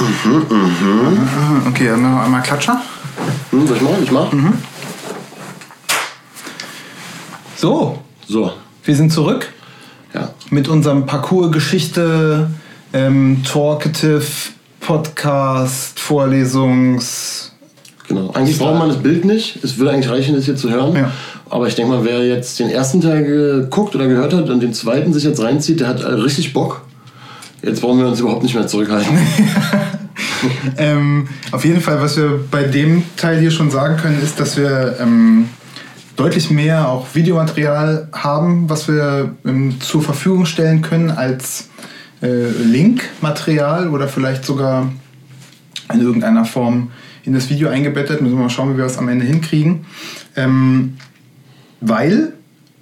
Mhm, mhm. Okay, dann noch einmal Klatscher. Hm, soll ich machen? Ich mach. Mhm. So. So. Wir sind zurück. Ja. Mit unserem Parcours-Geschichte, ähm, Talkative, Podcast, Vorlesungs. Genau. Eigentlich braucht man das Bild nicht. Es würde eigentlich reichen, das hier zu hören. Ja. Aber ich denke mal, wer jetzt den ersten Teil geguckt oder gehört hat und den zweiten sich jetzt reinzieht, der hat richtig Bock. Jetzt brauchen wir uns überhaupt nicht mehr zurückhalten. ähm, auf jeden Fall, was wir bei dem Teil hier schon sagen können, ist, dass wir ähm, deutlich mehr auch Videomaterial haben, was wir ähm, zur Verfügung stellen können als äh, Linkmaterial oder vielleicht sogar in irgendeiner Form in das Video eingebettet. Müssen wir mal schauen, wie wir das am Ende hinkriegen. Ähm, weil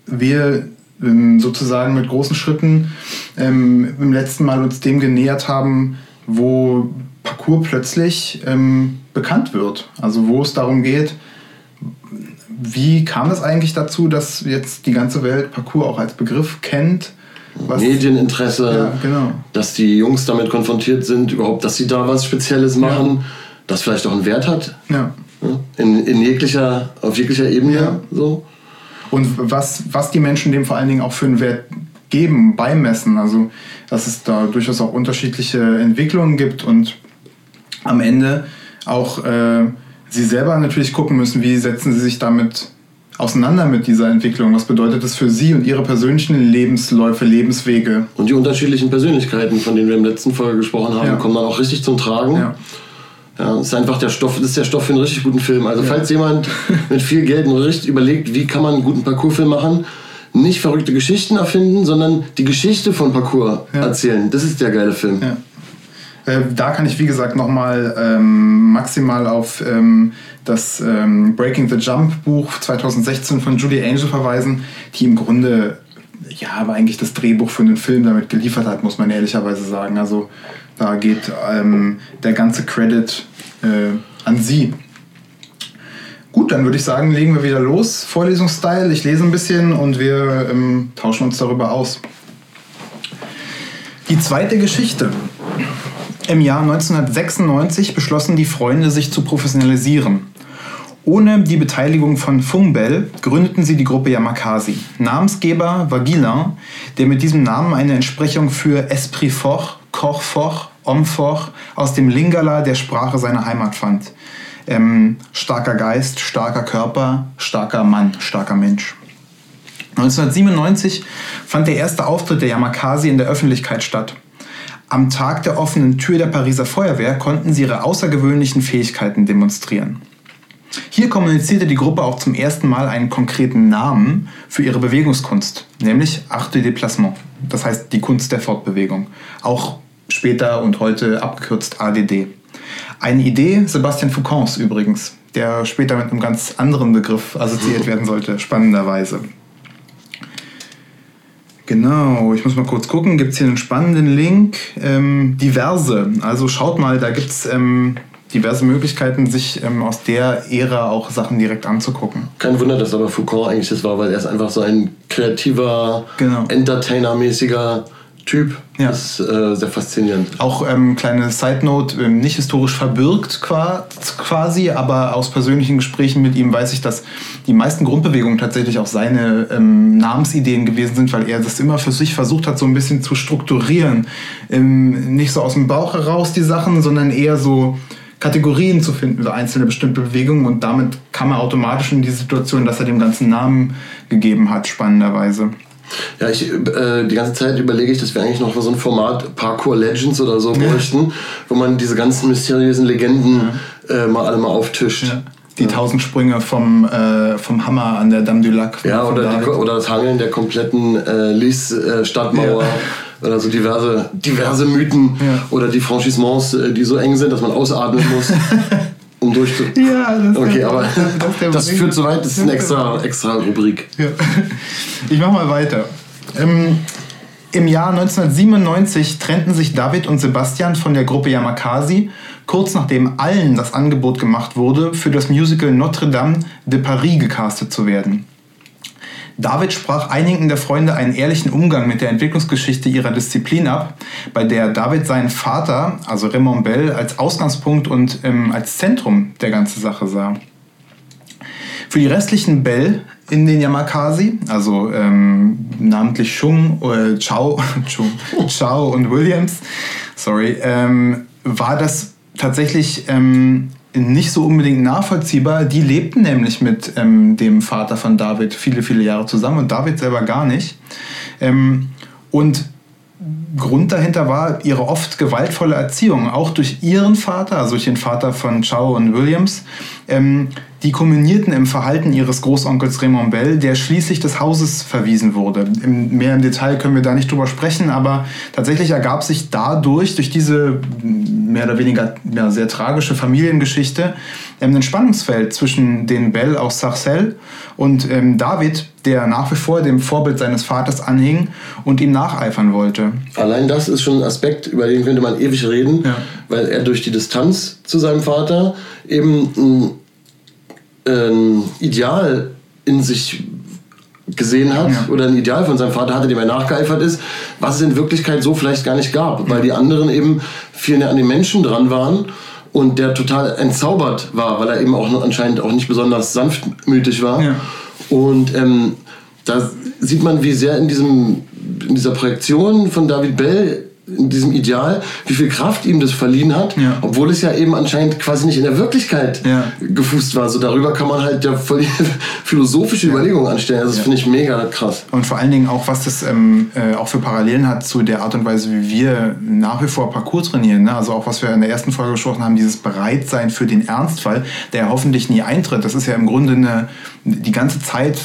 wir ähm, sozusagen mit großen Schritten ähm, im letzten Mal uns dem genähert haben, wo Parcours plötzlich ähm, bekannt wird. Also wo es darum geht, wie kam es eigentlich dazu, dass jetzt die ganze Welt Parcours auch als Begriff kennt? Was Medieninteresse, ja, genau. dass die Jungs damit konfrontiert sind, überhaupt, dass sie da was Spezielles machen, ja. das vielleicht auch einen Wert hat. Ja. In, in jeglicher, auf jeglicher Ebene. Ja. So. Und was, was die Menschen dem vor allen Dingen auch für einen Wert geben, beimessen. Also, dass es da durchaus auch unterschiedliche Entwicklungen gibt und am Ende auch äh, sie selber natürlich gucken müssen, wie setzen sie sich damit auseinander mit dieser Entwicklung? Was bedeutet das für Sie und Ihre persönlichen Lebensläufe, Lebenswege? Und die unterschiedlichen Persönlichkeiten, von denen wir im letzten Folge gesprochen haben, ja. kommen dann auch richtig zum Tragen. Ja. Ja, das ist einfach der Stoff, ist der Stoff für einen richtig guten Film. Also ja. falls jemand mit viel Geld richtig überlegt, wie kann man einen guten Parcoursfilm machen, nicht verrückte Geschichten erfinden, sondern die Geschichte von Parcours ja. erzählen. Das ist der geile Film. Äh, da kann ich, wie gesagt, nochmal ähm, maximal auf ähm, das ähm, Breaking the Jump Buch 2016 von Julie Angel verweisen, die im Grunde ja, aber eigentlich das Drehbuch für den Film damit geliefert hat, muss man ehrlicherweise sagen. Also da geht ähm, der ganze Credit äh, an sie. Gut, dann würde ich sagen, legen wir wieder los. Vorlesungsstyle, ich lese ein bisschen und wir ähm, tauschen uns darüber aus. Die zweite Geschichte. Im Jahr 1996 beschlossen die Freunde, sich zu professionalisieren. Ohne die Beteiligung von Fungbell gründeten sie die Gruppe Yamakasi. Namensgeber war Guillain, der mit diesem Namen eine Entsprechung für Esprit fort, Corps fort, Homme fort aus dem Lingala der Sprache seiner Heimat fand. Ähm, starker Geist, starker Körper, starker Mann, starker Mensch. 1997 fand der erste Auftritt der Yamakasi in der Öffentlichkeit statt. Am Tag der offenen Tür der Pariser Feuerwehr konnten sie ihre außergewöhnlichen Fähigkeiten demonstrieren. Hier kommunizierte die Gruppe auch zum ersten Mal einen konkreten Namen für ihre Bewegungskunst, nämlich Art de Déplacement, das heißt die Kunst der Fortbewegung, auch später und heute abgekürzt ADD. Eine Idee Sebastian Foucants übrigens, der später mit einem ganz anderen Begriff assoziiert werden sollte, spannenderweise. Genau, ich muss mal kurz gucken, gibt es hier einen spannenden Link? Ähm, diverse, also schaut mal, da gibt es ähm, diverse Möglichkeiten, sich ähm, aus der Ära auch Sachen direkt anzugucken. Kein Wunder, dass aber Foucault eigentlich das war, weil er ist einfach so ein kreativer, genau. Entertainer-mäßiger Typ. Ja. Das ist äh, sehr faszinierend. Auch ähm, kleine Side Note, ähm, nicht historisch verbürgt quasi, aber aus persönlichen Gesprächen mit ihm weiß ich, dass die meisten Grundbewegungen tatsächlich auch seine ähm, Namensideen gewesen sind, weil er das immer für sich versucht hat, so ein bisschen zu strukturieren. Ähm, nicht so aus dem Bauch heraus die Sachen, sondern eher so Kategorien zu finden für einzelne bestimmte Bewegungen und damit kam er automatisch in die Situation, dass er dem ganzen Namen gegeben hat, spannenderweise. Ja, ich, äh, die ganze Zeit überlege ich, dass wir eigentlich noch so ein Format Parkour Legends oder so bräuchten, wo man diese ganzen mysteriösen Legenden ja. äh, mal alle mal auftischt. Ja. Die ja. tausend Sprünge vom, äh, vom Hammer an der Dame du Lac. Ja, oder, die, oder das Hangeln der kompletten äh, Lis-Stadtmauer. Ja. Oder so diverse, diverse Mythen oder die Franchissements, äh, die so eng sind, dass man ausatmen muss. um durchzu. Ja, das Okay, aber das, das führt zu weit, das ist eine extra, extra Rubrik. Ja. Ich mach mal weiter. Ähm, Im Jahr 1997 trennten sich David und Sebastian von der Gruppe Yamakasi, kurz nachdem allen das Angebot gemacht wurde, für das Musical Notre Dame de Paris gecastet zu werden. David sprach einigen der Freunde einen ehrlichen Umgang mit der Entwicklungsgeschichte ihrer Disziplin ab, bei der David seinen Vater, also Raymond Bell, als Ausgangspunkt und ähm, als Zentrum der ganzen Sache sah. Für die restlichen Bell in den Yamakasi, also ähm, namentlich Chung, äh, Chao, Chung, und Williams, sorry, ähm, war das tatsächlich ähm, nicht so unbedingt nachvollziehbar. Die lebten nämlich mit ähm, dem Vater von David viele, viele Jahre zusammen und David selber gar nicht. Ähm, und Grund dahinter war ihre oft gewaltvolle Erziehung, auch durch ihren Vater, also durch den Vater von Chow und Williams. Ähm, die kulminierten im Verhalten ihres Großonkels Raymond Bell, der schließlich des Hauses verwiesen wurde. Im, mehr im Detail können wir da nicht drüber sprechen, aber tatsächlich ergab sich dadurch, durch diese mehr oder weniger ja, sehr tragische Familiengeschichte, ähm, ein Spannungsfeld zwischen den Bell aus Sarcelles und ähm, David, der nach wie vor dem Vorbild seines Vaters anhing und ihm nacheifern wollte. Allein das ist schon ein Aspekt, über den könnte man ewig reden, ja. weil er durch die Distanz zu seinem Vater eben ein Ideal in sich gesehen hat ja. oder ein Ideal von seinem Vater hatte, dem er nachgeeifert ist, was es in Wirklichkeit so vielleicht gar nicht gab, weil die anderen eben viel näher an den Menschen dran waren und der total entzaubert war, weil er eben auch anscheinend auch nicht besonders sanftmütig war. Ja. Und ähm, da sieht man, wie sehr in, diesem, in dieser Projektion von David Bell in diesem Ideal, wie viel Kraft ihm das verliehen hat, ja. obwohl es ja eben anscheinend quasi nicht in der Wirklichkeit ja. gefußt war. So darüber kann man halt ja voll philosophische ja. Überlegungen anstellen. Also das finde ich mega krass. Und vor allen Dingen auch, was das ähm, äh, auch für Parallelen hat zu der Art und Weise, wie wir nach wie vor Parcours trainieren. Ne? Also auch, was wir in der ersten Folge gesprochen haben, dieses Bereitsein für den Ernstfall, der hoffentlich nie eintritt. Das ist ja im Grunde eine, die ganze Zeit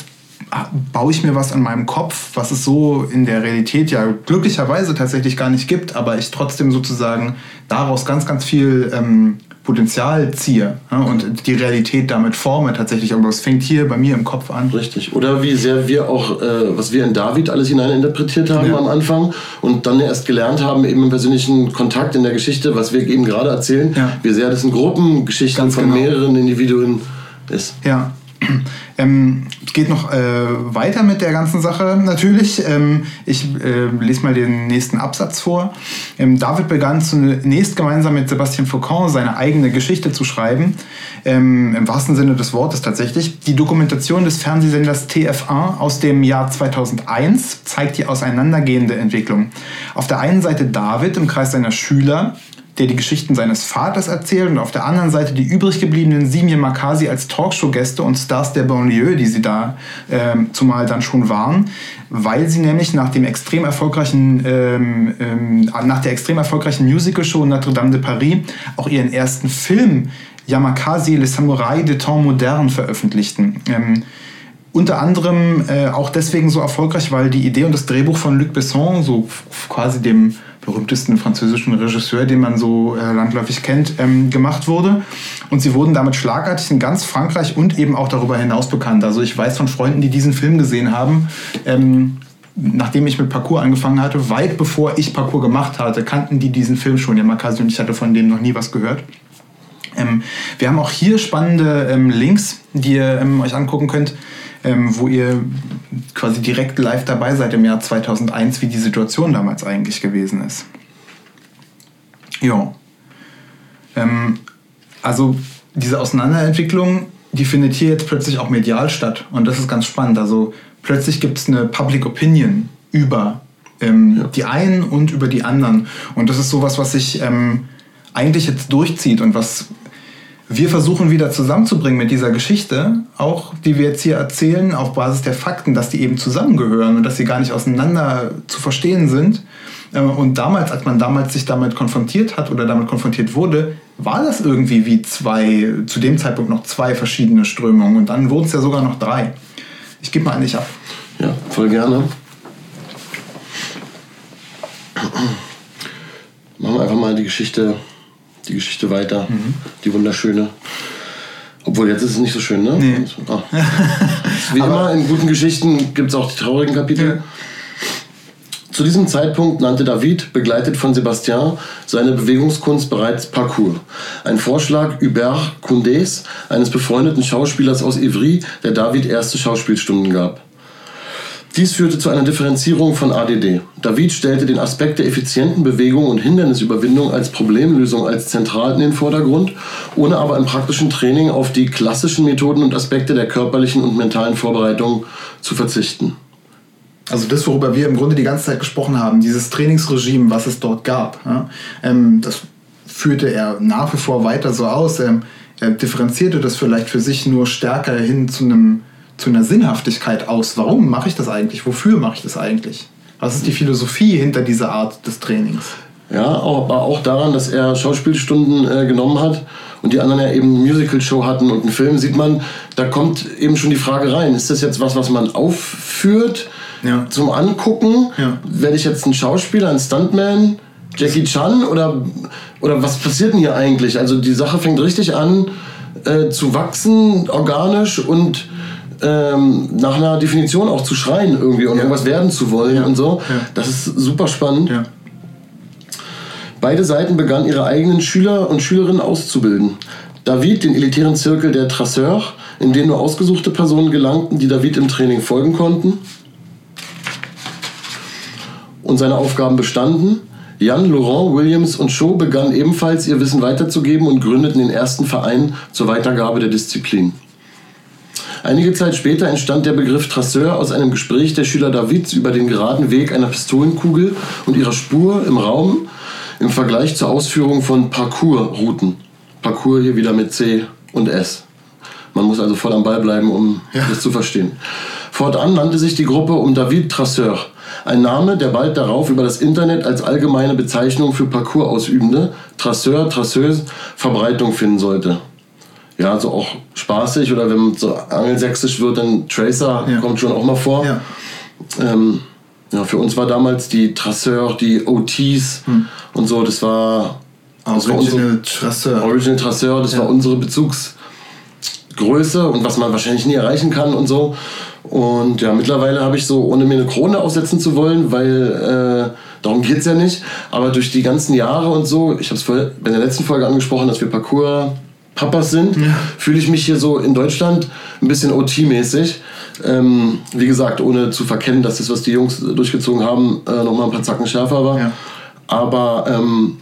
baue ich mir was an meinem Kopf, was es so in der Realität ja glücklicherweise tatsächlich gar nicht gibt, aber ich trotzdem sozusagen daraus ganz, ganz viel ähm, Potenzial ziehe ja, und die Realität damit forme tatsächlich. Aber es fängt hier bei mir im Kopf an. Richtig. Oder wie sehr wir auch, äh, was wir in David alles hineininterpretiert haben ja. am Anfang und dann erst gelernt haben, eben im persönlichen Kontakt in der Geschichte, was wir eben gerade erzählen, ja. wie sehr das in Gruppengeschichten Ganz von genau. mehreren Individuen ist. Ja, ähm, geht noch äh, weiter mit der ganzen Sache natürlich. Ähm, ich äh, lese mal den nächsten Absatz vor. Ähm, David begann zunächst gemeinsam mit Sebastian Foucault seine eigene Geschichte zu schreiben. Ähm, Im wahrsten Sinne des Wortes tatsächlich. Die Dokumentation des Fernsehsenders TF1 aus dem Jahr 2001 zeigt die auseinandergehende Entwicklung. Auf der einen Seite David im Kreis seiner Schüler, der die Geschichten seines Vaters erzählt und auf der anderen Seite die übrig gebliebenen Simien Makasi als Talkshow-Gäste und Stars der Banlieue, die sie da äh, zumal dann schon waren, weil sie nämlich nach dem extrem erfolgreichen, ähm, ähm, nach der extrem erfolgreichen Musical-Show Notre Dame de Paris auch ihren ersten Film Yamakasi, Les Samurai de Temps Moderne veröffentlichten. Ähm, unter anderem äh, auch deswegen so erfolgreich, weil die Idee und das Drehbuch von Luc Besson, so quasi dem berühmtesten französischen Regisseur, den man so äh, landläufig kennt, ähm, gemacht wurde. Und sie wurden damit schlagartig in ganz Frankreich und eben auch darüber hinaus bekannt. Also ich weiß von Freunden, die diesen Film gesehen haben. Ähm, nachdem ich mit Parcours angefangen hatte, weit bevor ich Parcours gemacht hatte, kannten die diesen Film schon, ja Makasi, und ich hatte von dem noch nie was gehört. Ähm, wir haben auch hier spannende ähm, Links, die ihr ähm, euch angucken könnt ähm, wo ihr quasi direkt live dabei seid im Jahr 2001, wie die Situation damals eigentlich gewesen ist. Ja. Ähm, also diese Auseinanderentwicklung, die findet hier jetzt plötzlich auch medial statt. Und das ist ganz spannend. Also plötzlich gibt es eine Public Opinion über ähm, ja. die einen und über die anderen. Und das ist sowas, was sich ähm, eigentlich jetzt durchzieht und was wir versuchen wieder zusammenzubringen mit dieser Geschichte, auch die wir jetzt hier erzählen, auf Basis der Fakten, dass die eben zusammengehören und dass sie gar nicht auseinander zu verstehen sind. Äh, und damals, als man damals sich damit konfrontiert hat oder damit konfrontiert wurde, war das irgendwie wie zwei, zu dem Zeitpunkt noch zwei verschiedene Strömungen und dann wurden es ja sogar noch drei. Ich gebe mal an dich ab. Ja, voll gerne. Machen wir einfach mal die Geschichte die Geschichte weiter. Mhm. Die wunderschöne. Obwohl, jetzt ist es nicht so schön, ne? Nee. Ah. Wie immer in guten Geschichten gibt es auch die traurigen Kapitel. Ja. Zu diesem Zeitpunkt nannte David, begleitet von Sebastian, seine Bewegungskunst bereits Parcours. Ein Vorschlag Hubert Condés, eines befreundeten Schauspielers aus Ivry, der David erste Schauspielstunden gab. Dies führte zu einer Differenzierung von ADD. David stellte den Aspekt der effizienten Bewegung und Hindernisüberwindung als Problemlösung als zentral in den Vordergrund, ohne aber im praktischen Training auf die klassischen Methoden und Aspekte der körperlichen und mentalen Vorbereitung zu verzichten. Also das, worüber wir im Grunde die ganze Zeit gesprochen haben, dieses Trainingsregime, was es dort gab, ja, ähm, das führte er nach wie vor weiter so aus. Ähm, er differenzierte das vielleicht für sich nur stärker hin zu einem zu einer Sinnhaftigkeit aus. Warum mache ich das eigentlich? Wofür mache ich das eigentlich? Was ist die Philosophie hinter dieser Art des Trainings? Ja, aber auch daran, dass er Schauspielstunden äh, genommen hat und die anderen ja eben eine Musical-Show hatten und einen Film, sieht man, da kommt eben schon die Frage rein, ist das jetzt was, was man aufführt ja. zum Angucken? Ja. Werde ich jetzt ein Schauspieler, ein Stuntman, Jackie Chan oder, oder was passiert denn hier eigentlich? Also die Sache fängt richtig an äh, zu wachsen, organisch und ähm, nach einer Definition auch zu schreien irgendwie und ja. irgendwas werden zu wollen ja. und so. Ja. Das ist super spannend. Beide Seiten begannen ihre eigenen Schüler und Schülerinnen auszubilden. David, den elitären Zirkel der Trasseurs, in den nur ausgesuchte Personen gelangten, die David im Training folgen konnten und seine Aufgaben bestanden. Jan, Laurent, Williams und Shaw begannen ebenfalls ihr Wissen weiterzugeben und gründeten den ersten Verein zur Weitergabe der Disziplin. Einige Zeit später entstand der Begriff Trasseur aus einem Gespräch der Schüler Davids über den geraden Weg einer Pistolenkugel und ihrer Spur im Raum im Vergleich zur Ausführung von Parcours-Routen. Parcours hier wieder mit C und S. Man muss also voll am Ball bleiben, um ja. das zu verstehen. Fortan nannte sich die Gruppe um David Trasseur, ein Name, der bald darauf über das Internet als allgemeine Bezeichnung für Parcours-Ausübende, Trasseur, Trasseuse, Verbreitung finden sollte ja, so auch spaßig oder wenn man so angelsächsisch wird, dann Tracer ja. kommt schon auch mal vor. Ja. Ähm, ja, für uns war damals die Trasseur, die OTs hm. und so, das war. Das Original Trasseur. Original Trasseur, das ja. war unsere Bezugsgröße und was man wahrscheinlich nie erreichen kann und so. Und ja, mittlerweile habe ich so, ohne mir eine Krone aufsetzen zu wollen, weil äh, darum geht es ja nicht, aber durch die ganzen Jahre und so, ich habe es in der letzten Folge angesprochen, dass wir Parcours Papas sind, ja. fühle ich mich hier so in Deutschland ein bisschen OT-mäßig. Ähm, wie gesagt, ohne zu verkennen, dass das, was die Jungs durchgezogen haben, äh, nochmal ein paar Zacken schärfer war. Ja. Aber ähm,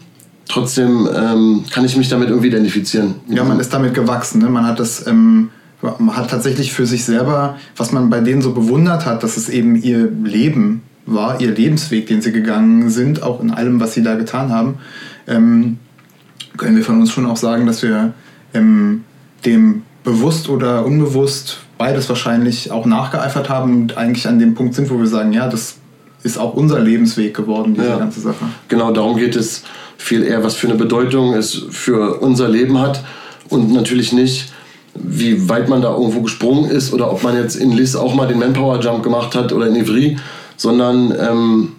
trotzdem ähm, kann ich mich damit irgendwie identifizieren. Ja, man ist damit gewachsen. Ne? Man hat das. Ähm, man hat tatsächlich für sich selber, was man bei denen so bewundert hat, dass es eben ihr Leben war, ihr Lebensweg, den sie gegangen sind, auch in allem, was sie da getan haben, ähm, können wir von uns schon auch sagen, dass wir ähm, dem bewusst oder unbewusst beides wahrscheinlich auch nachgeeifert haben und eigentlich an dem Punkt sind, wo wir sagen, ja, das ist auch unser Lebensweg geworden, diese ja. ganze Sache. Genau, darum geht es viel eher, was für eine Bedeutung es für unser Leben hat und natürlich nicht, wie weit man da irgendwo gesprungen ist oder ob man jetzt in Liss auch mal den Manpower Jump gemacht hat oder in Ivry, sondern ähm,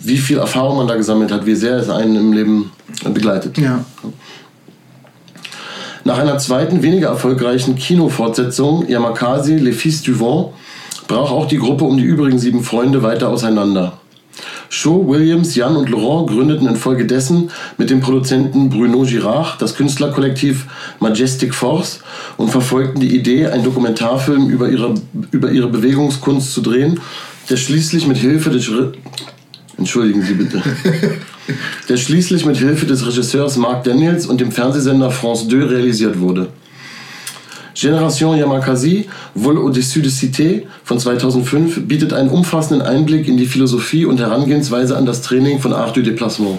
wie viel Erfahrung man da gesammelt hat, wie sehr es einen im Leben begleitet. Ja. Nach einer zweiten, weniger erfolgreichen Kinofortsetzung, Yamakasi, Les Fils du Vent, brach auch die Gruppe um die übrigen sieben Freunde weiter auseinander. Shaw, Williams, Jan und Laurent gründeten infolgedessen mit dem Produzenten Bruno Girard das Künstlerkollektiv Majestic Force und verfolgten die Idee, einen Dokumentarfilm über ihre, über ihre Bewegungskunst zu drehen, der schließlich mit Hilfe des Entschuldigen Sie bitte. der schließlich mit Hilfe des Regisseurs Mark Daniels und dem Fernsehsender France 2 realisiert wurde. Génération Yamakasi, Vol au-dessus de Cité von 2005 bietet einen umfassenden Einblick in die Philosophie und Herangehensweise an das Training von Art du Déplacement.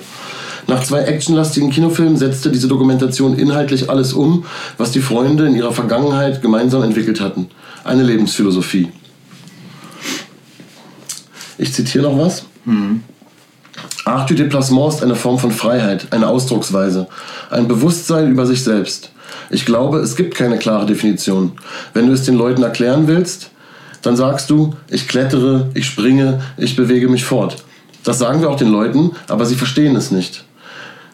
Nach zwei actionlastigen Kinofilmen setzte diese Dokumentation inhaltlich alles um, was die Freunde in ihrer Vergangenheit gemeinsam entwickelt hatten. Eine Lebensphilosophie. Ich zitiere noch was. Mhm. Art du Déplacement ist eine Form von Freiheit, eine Ausdrucksweise, ein Bewusstsein über sich selbst. Ich glaube, es gibt keine klare Definition. Wenn du es den Leuten erklären willst, dann sagst du, ich klettere, ich springe, ich bewege mich fort. Das sagen wir auch den Leuten, aber sie verstehen es nicht.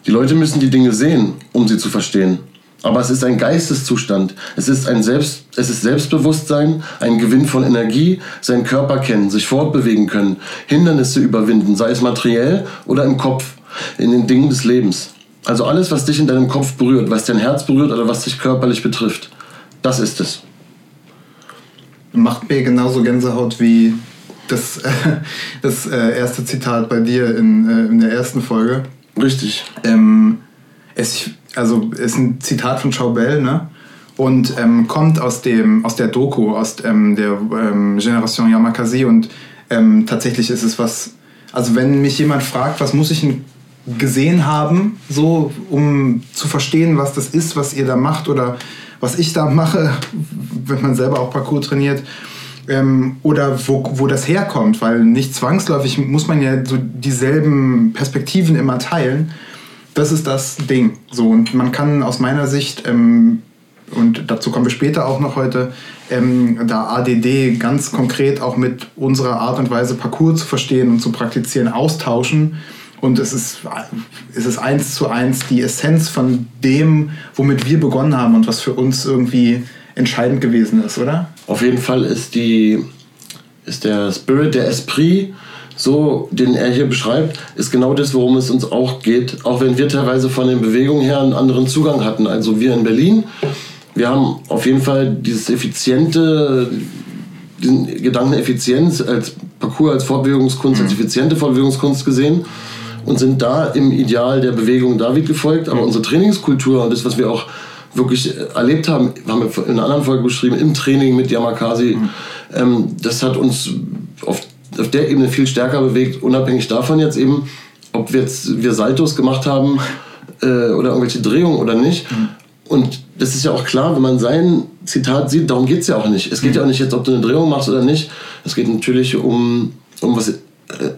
Die Leute müssen die Dinge sehen, um sie zu verstehen. Aber es ist ein Geisteszustand. Es ist ein Selbst, es ist Selbstbewusstsein, ein Gewinn von Energie, seinen Körper kennen, sich fortbewegen können, Hindernisse überwinden, sei es materiell oder im Kopf, in den Dingen des Lebens. Also alles, was dich in deinem Kopf berührt, was dein Herz berührt oder was dich körperlich betrifft. Das ist es. macht mir genauso Gänsehaut wie das, äh, das äh, erste Zitat bei dir in, äh, in der ersten Folge. Richtig. Ähm, es, also ist ein Zitat von Chaubel, ne? Und ähm, kommt aus, dem, aus der Doku, aus ähm, der ähm, Generation Yamakasi. Und ähm, tatsächlich ist es was, also wenn mich jemand fragt, was muss ich gesehen haben, so um zu verstehen, was das ist, was ihr da macht oder was ich da mache, wenn man selber auch Parcours trainiert, ähm, oder wo, wo das herkommt, weil nicht zwangsläufig muss man ja so dieselben Perspektiven immer teilen. Das ist das Ding. So, und man kann aus meiner Sicht, ähm, und dazu kommen wir später auch noch heute, ähm, da ADD ganz konkret auch mit unserer Art und Weise Parcours zu verstehen und zu praktizieren austauschen. Und es ist, es ist eins zu eins die Essenz von dem, womit wir begonnen haben und was für uns irgendwie entscheidend gewesen ist, oder? Auf jeden Fall ist, die, ist der Spirit, der Esprit, so den er hier beschreibt, ist genau das, worum es uns auch geht. Auch wenn wir teilweise von den Bewegungen her einen anderen Zugang hatten. Also wir in Berlin, wir haben auf jeden Fall dieses effiziente, diesen Gedanken Effizienz als Parcours, als Vorbewegungskunst, als mhm. effiziente Vorbewegungskunst gesehen und sind da im Ideal der Bewegung David gefolgt. Aber unsere Trainingskultur und das, was wir auch wirklich erlebt haben, haben wir in einer anderen Folge beschrieben, im Training mit Yamakasi, mhm. ähm, das hat uns auf, auf der Ebene viel stärker bewegt, unabhängig davon jetzt eben, ob wir jetzt wir Saltos gemacht haben äh, oder irgendwelche Drehungen oder nicht. Mhm. Und das ist ja auch klar, wenn man sein Zitat sieht, darum geht es ja auch nicht. Es geht mhm. ja auch nicht jetzt, ob du eine Drehung machst oder nicht. Es geht natürlich um, um was äh,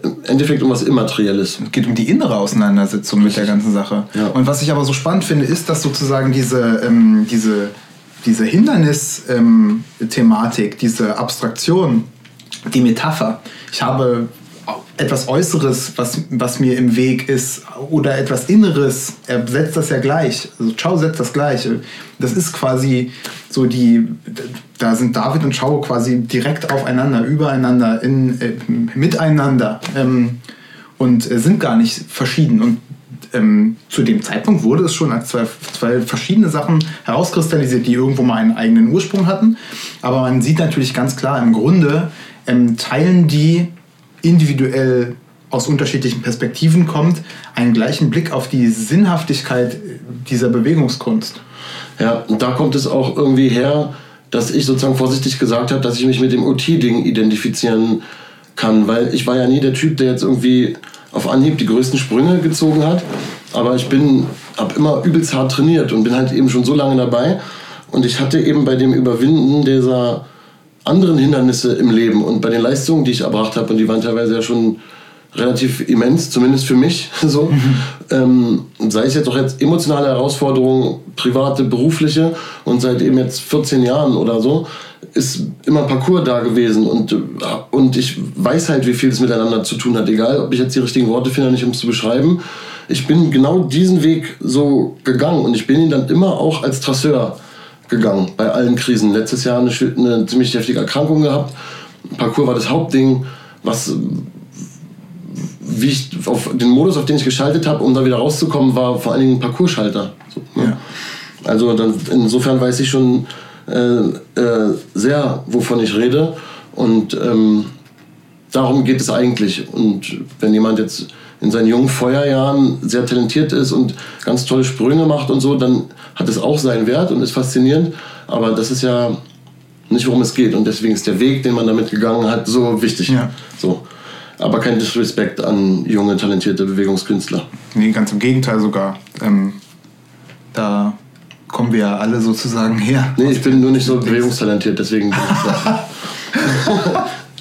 im Endeffekt um was Immaterielles. Es geht um die innere Auseinandersetzung mit der ganzen Sache. Ja. Und was ich aber so spannend finde, ist, dass sozusagen diese, ähm, diese, diese Hindernis-Thematik, ähm, diese Abstraktion, die Metapher, ich habe etwas Äußeres, was, was mir im Weg ist, oder etwas Inneres, er setzt das ja gleich. Also Ciao setzt das gleich. Das ist quasi so die, da sind David und Ciao quasi direkt aufeinander, übereinander, in, äh, miteinander ähm, und äh, sind gar nicht verschieden. Und ähm, zu dem Zeitpunkt wurde es schon als zwei, zwei verschiedene Sachen herauskristallisiert, die irgendwo mal einen eigenen Ursprung hatten. Aber man sieht natürlich ganz klar, im Grunde ähm, teilen die individuell aus unterschiedlichen Perspektiven kommt, einen gleichen Blick auf die Sinnhaftigkeit dieser Bewegungskunst. Ja, und da kommt es auch irgendwie her, dass ich sozusagen vorsichtig gesagt habe, dass ich mich mit dem OT-Ding identifizieren kann, weil ich war ja nie der Typ, der jetzt irgendwie auf Anhieb die größten Sprünge gezogen hat, aber ich bin, habe immer übelst hart trainiert und bin halt eben schon so lange dabei und ich hatte eben bei dem Überwinden dieser anderen Hindernisse im Leben und bei den Leistungen, die ich erbracht habe, und die waren teilweise ja schon relativ immens, zumindest für mich. So. Mhm. Ähm, sei es jetzt auch jetzt emotionale Herausforderungen, private, berufliche und seit eben jetzt 14 Jahren oder so ist immer Parcours da gewesen und, und ich weiß halt, wie viel es miteinander zu tun hat, egal ob ich jetzt die richtigen Worte finde, nicht um es zu beschreiben. Ich bin genau diesen Weg so gegangen und ich bin ihn dann immer auch als Trasseur gegangen bei allen Krisen. Letztes Jahr eine, eine ziemlich heftige Erkrankung gehabt. Parcours war das Hauptding, was wie ich auf den Modus, auf den ich geschaltet habe, um da wieder rauszukommen, war vor allen Dingen ein Parcours-Schalter. So, ne? ja. Also dann, insofern weiß ich schon äh, äh, sehr, wovon ich rede. Und ähm, darum geht es eigentlich. Und wenn jemand jetzt in seinen jungen Feuerjahren sehr talentiert ist und ganz tolle Sprünge macht und so, dann hat es auch seinen Wert und ist faszinierend. Aber das ist ja nicht, worum es geht. Und deswegen ist der Weg, den man damit gegangen hat, so wichtig. Ja. So. Aber kein Disrespect an junge, talentierte Bewegungskünstler. Nee, ganz im Gegenteil sogar. Ähm, da kommen wir ja alle sozusagen her. Nee, ich bin nur nicht so bewegungstalentiert, deswegen.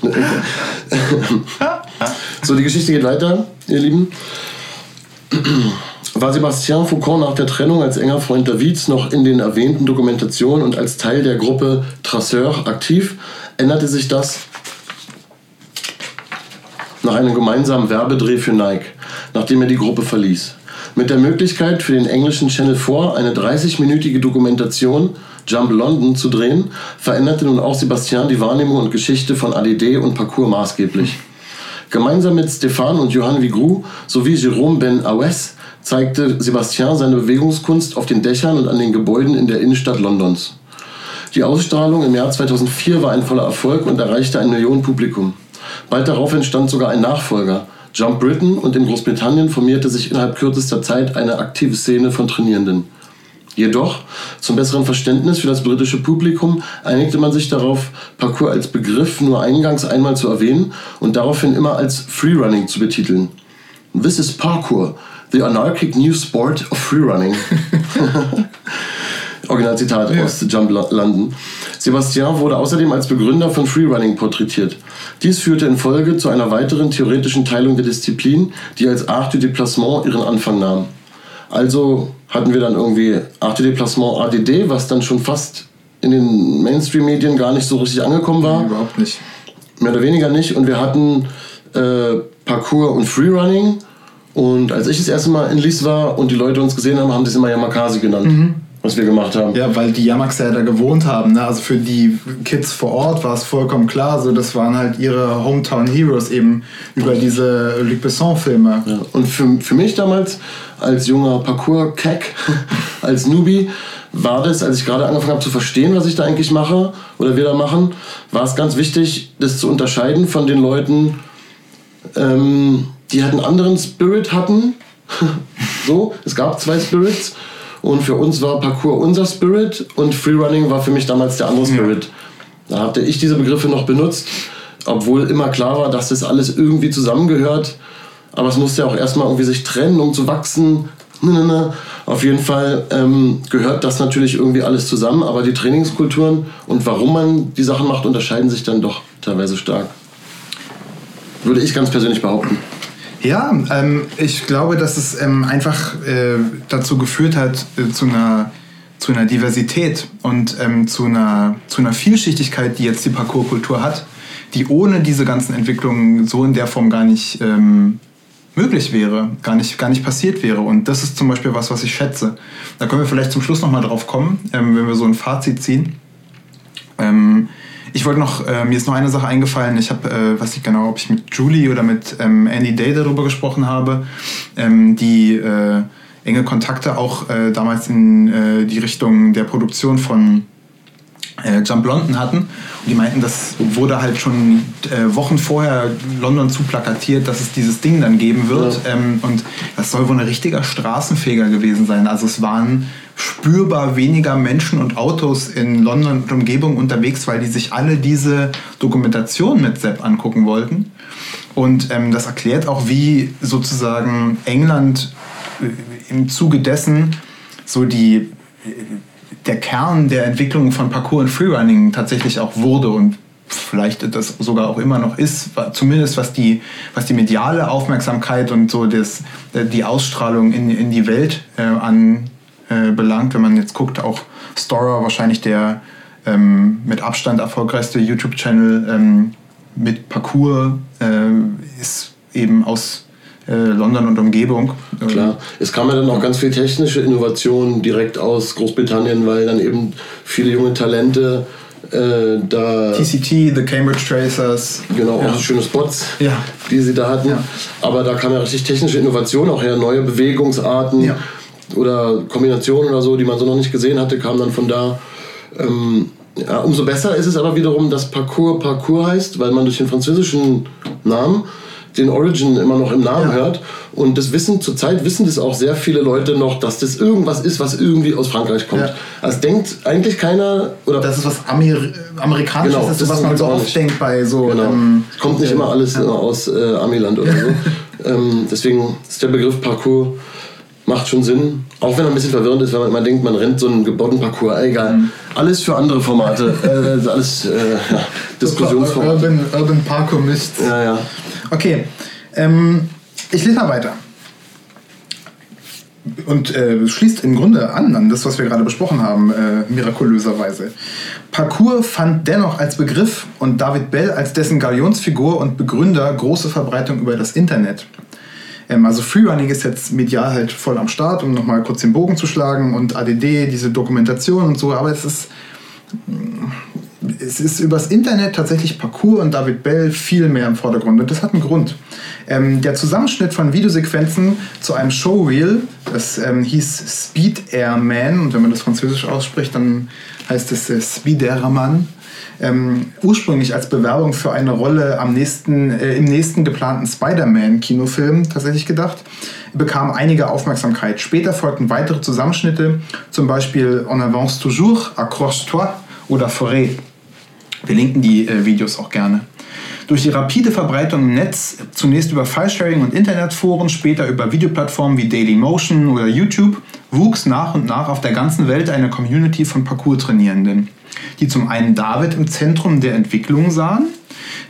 so, die Geschichte geht weiter, ihr Lieben. War Sebastian Foucault nach der Trennung als enger Freund Davids noch in den erwähnten Dokumentationen und als Teil der Gruppe Trasseur aktiv, änderte sich das nach einem gemeinsamen Werbedreh für Nike, nachdem er die Gruppe verließ. Mit der Möglichkeit für den englischen Channel 4 eine 30-minütige Dokumentation Jump London zu drehen, veränderte nun auch Sebastian die Wahrnehmung und Geschichte von ADD und Parcours maßgeblich. Gemeinsam mit Stefan und Johann Vigrou sowie Jérôme Ben Awes zeigte Sebastian seine Bewegungskunst auf den Dächern und an den Gebäuden in der Innenstadt Londons. Die Ausstrahlung im Jahr 2004 war ein voller Erfolg und erreichte ein Millionenpublikum. Bald darauf entstand sogar ein Nachfolger. Jump Britain und in Großbritannien formierte sich innerhalb kürzester Zeit eine aktive Szene von Trainierenden. Jedoch, zum besseren Verständnis für das britische Publikum, einigte man sich darauf, Parkour als Begriff nur eingangs einmal zu erwähnen und daraufhin immer als Freerunning zu betiteln. This is Parkour, the anarchic new sport of freerunning. Originalzitat ja. aus Jump London. Sebastian wurde außerdem als Begründer von Freerunning porträtiert. Dies führte in Folge zu einer weiteren theoretischen Teilung der Disziplin, die als Art du Déplacement ihren Anfang nahm. Also hatten wir dann irgendwie Déplacement ADD, was dann schon fast in den Mainstream-Medien gar nicht so richtig angekommen war. Nee, überhaupt nicht. Mehr oder weniger nicht. Und wir hatten äh, Parkour und Freerunning. Und als ich das erste Mal in Lies war und die Leute uns gesehen haben, haben sie es immer Yamakasi genannt. Mhm was wir gemacht haben. Ja, weil die Yamaxer da gewohnt haben. Ne? Also für die Kids vor Ort war es vollkommen klar, so das waren halt ihre Hometown Heroes eben über diese Luc Besson-Filme. Ja. Und für, für mich damals als junger Parkour-Keck, als Newbie, war das, als ich gerade angefangen habe zu verstehen, was ich da eigentlich mache oder wir da machen, war es ganz wichtig, das zu unterscheiden von den Leuten, ähm, die halt einen anderen Spirit hatten. so, es gab zwei Spirits und für uns war Parkour unser Spirit und Freerunning war für mich damals der andere Spirit. Da hatte ich diese Begriffe noch benutzt, obwohl immer klar war, dass das alles irgendwie zusammengehört. Aber es musste ja auch erstmal irgendwie sich trennen, um zu wachsen. Auf jeden Fall ähm, gehört das natürlich irgendwie alles zusammen, aber die Trainingskulturen und warum man die Sachen macht, unterscheiden sich dann doch teilweise stark. Würde ich ganz persönlich behaupten. Ja, ähm, ich glaube, dass es ähm, einfach äh, dazu geführt hat, äh, zu, einer, zu einer Diversität und ähm, zu, einer, zu einer Vielschichtigkeit, die jetzt die Parkourkultur hat, die ohne diese ganzen Entwicklungen so in der Form gar nicht ähm, möglich wäre, gar nicht, gar nicht passiert wäre. Und das ist zum Beispiel was, was ich schätze. Da können wir vielleicht zum Schluss nochmal drauf kommen, ähm, wenn wir so ein Fazit ziehen. Ähm, ich wollte noch, äh, mir ist noch eine Sache eingefallen. Ich habe, äh, weiß nicht genau, ob ich mit Julie oder mit ähm, Andy Day darüber gesprochen habe, ähm, die äh, enge Kontakte auch äh, damals in äh, die Richtung der Produktion von äh, Jump London hatten. Und die meinten, das wurde halt schon äh, Wochen vorher London zu plakatiert, dass es dieses Ding dann geben wird. Ja. Ähm, und das soll wohl ein richtiger Straßenfeger gewesen sein. Also es waren spürbar weniger Menschen und Autos in London und Umgebung unterwegs, weil die sich alle diese Dokumentation mit Sepp angucken wollten. Und ähm, das erklärt auch, wie sozusagen England äh, im Zuge dessen so die, äh, der Kern der Entwicklung von Parkour und Freerunning tatsächlich auch wurde und vielleicht das sogar auch immer noch ist, zumindest was die, was die mediale Aufmerksamkeit und so das, äh, die Ausstrahlung in, in die Welt äh, an, äh. Wenn man jetzt guckt, auch Storer, wahrscheinlich der ähm, mit Abstand erfolgreichste YouTube-Channel ähm, mit Parcours, äh, ist eben aus London und Umgebung. Klar, es kam ja dann auch ganz viel technische Innovation direkt aus Großbritannien, weil dann eben viele junge Talente äh, da. TCT, The Cambridge Tracers. Genau, ja. auch schöne Spots, ja. die sie da hatten. Ja. Aber da kam ja richtig technische Innovation auch her, neue Bewegungsarten. Oder Kombinationen oder so, die man so noch nicht gesehen hatte, kamen dann von da. Ähm, umso besser ist es aber wiederum, dass Parcours Parcours heißt, weil man durch den französischen Namen den Origin immer noch im Namen ja. hört. Und das wissen, zurzeit wissen das auch sehr viele Leute noch, dass das irgendwas ist, was irgendwie aus Frankreich kommt. Ja. Also denkt eigentlich keiner. Oder das ist was Amer Amerikanisches, genau, ist, was man so oft denkt bei so. Genau. Ähm, kommt nicht immer alles ja. aus äh, Amiland oder so. ähm, deswegen ist der Begriff Parcours macht schon Sinn. Auch wenn er ein bisschen verwirrend ist, weil man, man denkt, man rennt so einen gebauten Parcours. Egal. Mhm. Alles für andere Formate. äh, alles äh, ja, Diskussionsformate. Urban, Urban Parkour Mist. Ja, ja. Okay. Ähm, ich lese mal weiter. Und äh, schließt im Grunde an an das, was wir gerade besprochen haben, äh, mirakulöserweise. Parcours fand dennoch als Begriff und David Bell als dessen Galionsfigur und Begründer große Verbreitung über das Internet. Ähm, also Freerunning ist jetzt medial halt voll am Start, um nochmal kurz den Bogen zu schlagen und ADD, diese Dokumentation und so, aber es ist es ist übers Internet tatsächlich Parcours und David Bell viel mehr im Vordergrund. Und das hat einen Grund. Ähm, der Zusammenschnitt von Videosequenzen zu einem Showreel, das ähm, hieß Speed Air Man, und wenn man das französisch ausspricht, dann heißt es äh, Spider-Man. Ähm, ursprünglich als Bewerbung für eine Rolle am nächsten, äh, im nächsten geplanten Spider-Man-Kinofilm tatsächlich gedacht, bekam einige Aufmerksamkeit. Später folgten weitere Zusammenschnitte, zum Beispiel On avance toujours, Accroche-toi oder Forêt. Wir linken die äh, Videos auch gerne. Durch die rapide Verbreitung im Netz, zunächst über Filesharing und Internetforen, später über Videoplattformen wie Dailymotion oder YouTube, wuchs nach und nach auf der ganzen Welt eine Community von Parkour-Trainierenden, die zum einen David im Zentrum der Entwicklung sahen,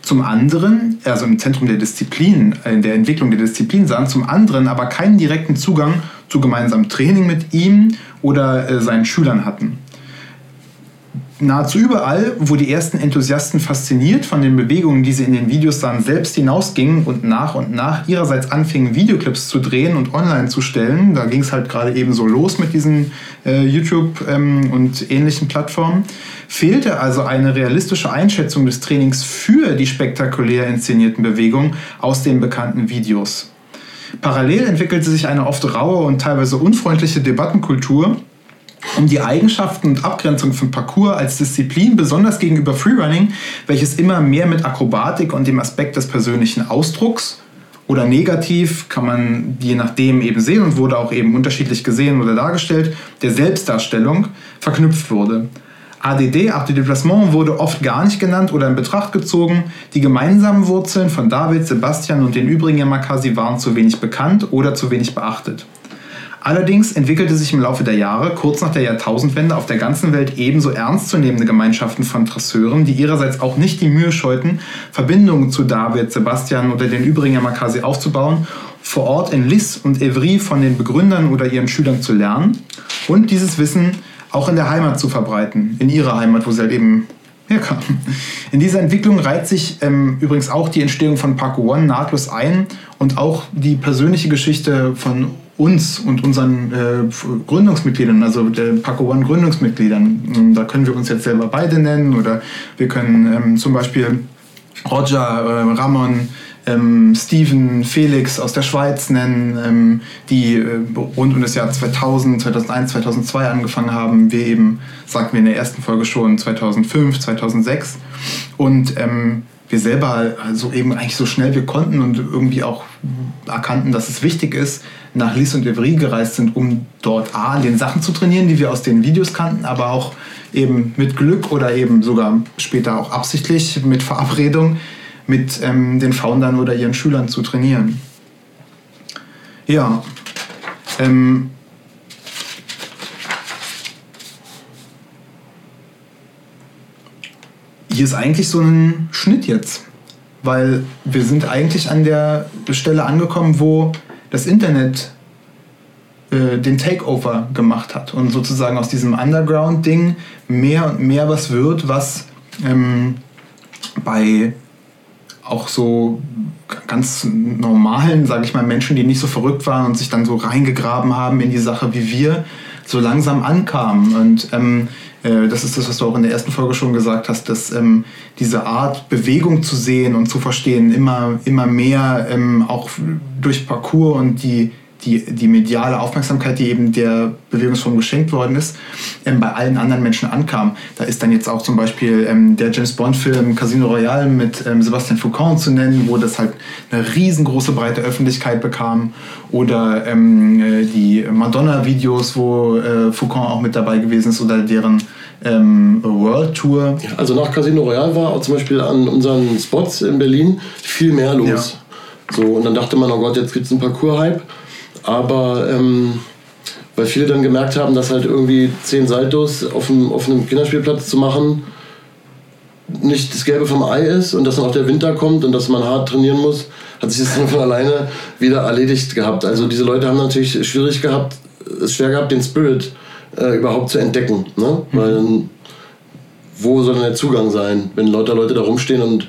zum anderen, also im Zentrum der Disziplin, äh, der Entwicklung der Disziplin sahen, zum anderen aber keinen direkten Zugang zu gemeinsamem Training mit ihm oder äh, seinen Schülern hatten nahezu überall, wo die ersten Enthusiasten fasziniert von den Bewegungen, die sie in den Videos sahen, selbst hinausgingen und nach und nach ihrerseits anfingen, Videoclips zu drehen und online zu stellen. Da ging es halt gerade eben so los mit diesen äh, YouTube ähm, und ähnlichen Plattformen. Fehlte also eine realistische Einschätzung des Trainings für die spektakulär inszenierten Bewegungen aus den bekannten Videos. Parallel entwickelte sich eine oft raue und teilweise unfreundliche Debattenkultur, um die Eigenschaften und Abgrenzung von Parkour als Disziplin, besonders gegenüber Freerunning, welches immer mehr mit Akrobatik und dem Aspekt des persönlichen Ausdrucks oder negativ, kann man je nachdem eben sehen und wurde auch eben unterschiedlich gesehen oder dargestellt, der Selbstdarstellung verknüpft wurde. ADD, Art de Déplacement, wurde oft gar nicht genannt oder in Betracht gezogen. Die gemeinsamen Wurzeln von David, Sebastian und den übrigen Yamakasi waren zu wenig bekannt oder zu wenig beachtet. Allerdings entwickelte sich im Laufe der Jahre, kurz nach der Jahrtausendwende, auf der ganzen Welt ebenso ernstzunehmende Gemeinschaften von Trasseuren, die ihrerseits auch nicht die Mühe scheuten, Verbindungen zu David, Sebastian oder den übrigen Yamakasi aufzubauen, vor Ort in Lis und Evry von den Begründern oder ihren Schülern zu lernen und dieses Wissen auch in der Heimat zu verbreiten, in ihrer Heimat, wo sie halt eben herkamen. In dieser Entwicklung reiht sich ähm, übrigens auch die Entstehung von Parkour One nahtlos ein und auch die persönliche Geschichte von uns und unseren äh, Gründungsmitgliedern, also der Paco One Gründungsmitgliedern. Ähm, da können wir uns jetzt selber beide nennen oder wir können ähm, zum Beispiel Roger, äh, Ramon, ähm, Steven, Felix aus der Schweiz nennen, ähm, die äh, rund um das Jahr 2000, 2001, 2002 angefangen haben. Wir eben, sagten wir in der ersten Folge schon, 2005, 2006. Und ähm, wir selber also eben eigentlich so schnell wir konnten und irgendwie auch erkannten, dass es wichtig ist, nach Lis und Evry gereist sind, um dort A, den Sachen zu trainieren, die wir aus den Videos kannten, aber auch eben mit Glück oder eben sogar später auch absichtlich mit Verabredung mit ähm, den Foundern oder ihren Schülern zu trainieren. Ja, ähm, hier ist eigentlich so ein Schnitt jetzt, weil wir sind eigentlich an der Stelle angekommen, wo das Internet äh, den Takeover gemacht hat und sozusagen aus diesem Underground-Ding mehr und mehr was wird, was ähm, bei auch so ganz normalen, sage ich mal, Menschen, die nicht so verrückt waren und sich dann so reingegraben haben in die Sache wie wir, so langsam ankamen. Und ähm, äh, das ist das, was du auch in der ersten Folge schon gesagt hast, dass ähm, diese Art Bewegung zu sehen und zu verstehen immer, immer mehr ähm, auch durch Parcours und die die, die mediale Aufmerksamkeit, die eben der Bewegungsform geschenkt worden ist, ähm, bei allen anderen Menschen ankam. Da ist dann jetzt auch zum Beispiel ähm, der James Bond-Film Casino Royale mit ähm, Sebastian Foucault zu nennen, wo das halt eine riesengroße breite Öffentlichkeit bekam. Oder ähm, äh, die Madonna-Videos, wo äh, Foucault auch mit dabei gewesen ist, oder deren ähm, World Tour. Also nach Casino Royale war zum Beispiel an unseren Spots in Berlin viel mehr los. Ja. So, und dann dachte man, oh Gott, jetzt gibt es einen Parcours-Hype. Aber ähm, weil viele dann gemerkt haben, dass halt irgendwie zehn Saltos auf einem, auf einem Kinderspielplatz zu machen nicht das Gelbe vom Ei ist und dass dann auch der Winter kommt und dass man hart trainieren muss, hat sich das dann von alleine wieder erledigt gehabt. Also diese Leute haben natürlich schwierig gehabt, es schwer gehabt, den Spirit äh, überhaupt zu entdecken. Ne? Mhm. Weil wo soll denn der Zugang sein, wenn lauter Leute da rumstehen und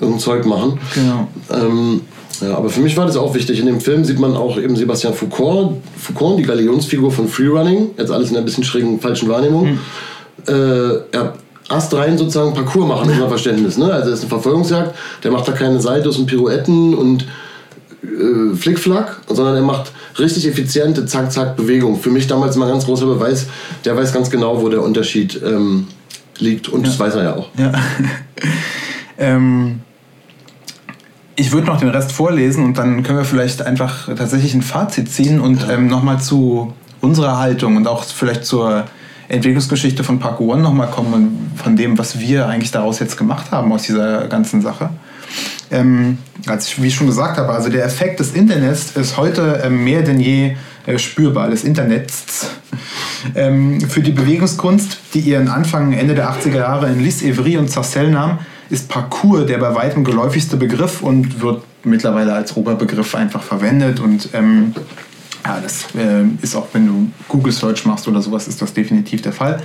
irgendein Zeug machen? Genau. Ähm, ja, aber für mich war das auch wichtig. In dem Film sieht man auch eben Sebastian Foucault, Foucault die Galionsfigur von Freerunning, jetzt alles in einer bisschen schrägen, falschen Wahrnehmung. Mhm. Äh, er astrein sozusagen Parcours machen, unser Verständnis. Ne? Also es ist eine Verfolgungsjagd, der macht da keine Saltos und Pirouetten und äh, Flickflack, sondern er macht richtig effiziente Zack-Zack-Bewegung. Für mich damals mal ein ganz großer Beweis, der weiß ganz genau, wo der Unterschied ähm, liegt. Und ja. das weiß er ja auch. Ja. ähm, ich würde noch den Rest vorlesen und dann können wir vielleicht einfach tatsächlich ein Fazit ziehen und ja. ähm, nochmal zu unserer Haltung und auch vielleicht zur Entwicklungsgeschichte von Park One nochmal kommen und von dem, was wir eigentlich daraus jetzt gemacht haben aus dieser ganzen Sache. Ähm, als ich, wie ich schon gesagt habe, also der Effekt des Internets ist heute ähm, mehr denn je äh, spürbar, des Internets. ähm, für die Bewegungskunst, die ihren Anfang Ende der 80er Jahre in Lys Evry und Sarcelles nahm, ist Parcours der bei weitem geläufigste Begriff und wird mittlerweile als Oberbegriff einfach verwendet und ähm, ja, das äh, ist auch, wenn du Google Search machst oder sowas, ist das definitiv der Fall.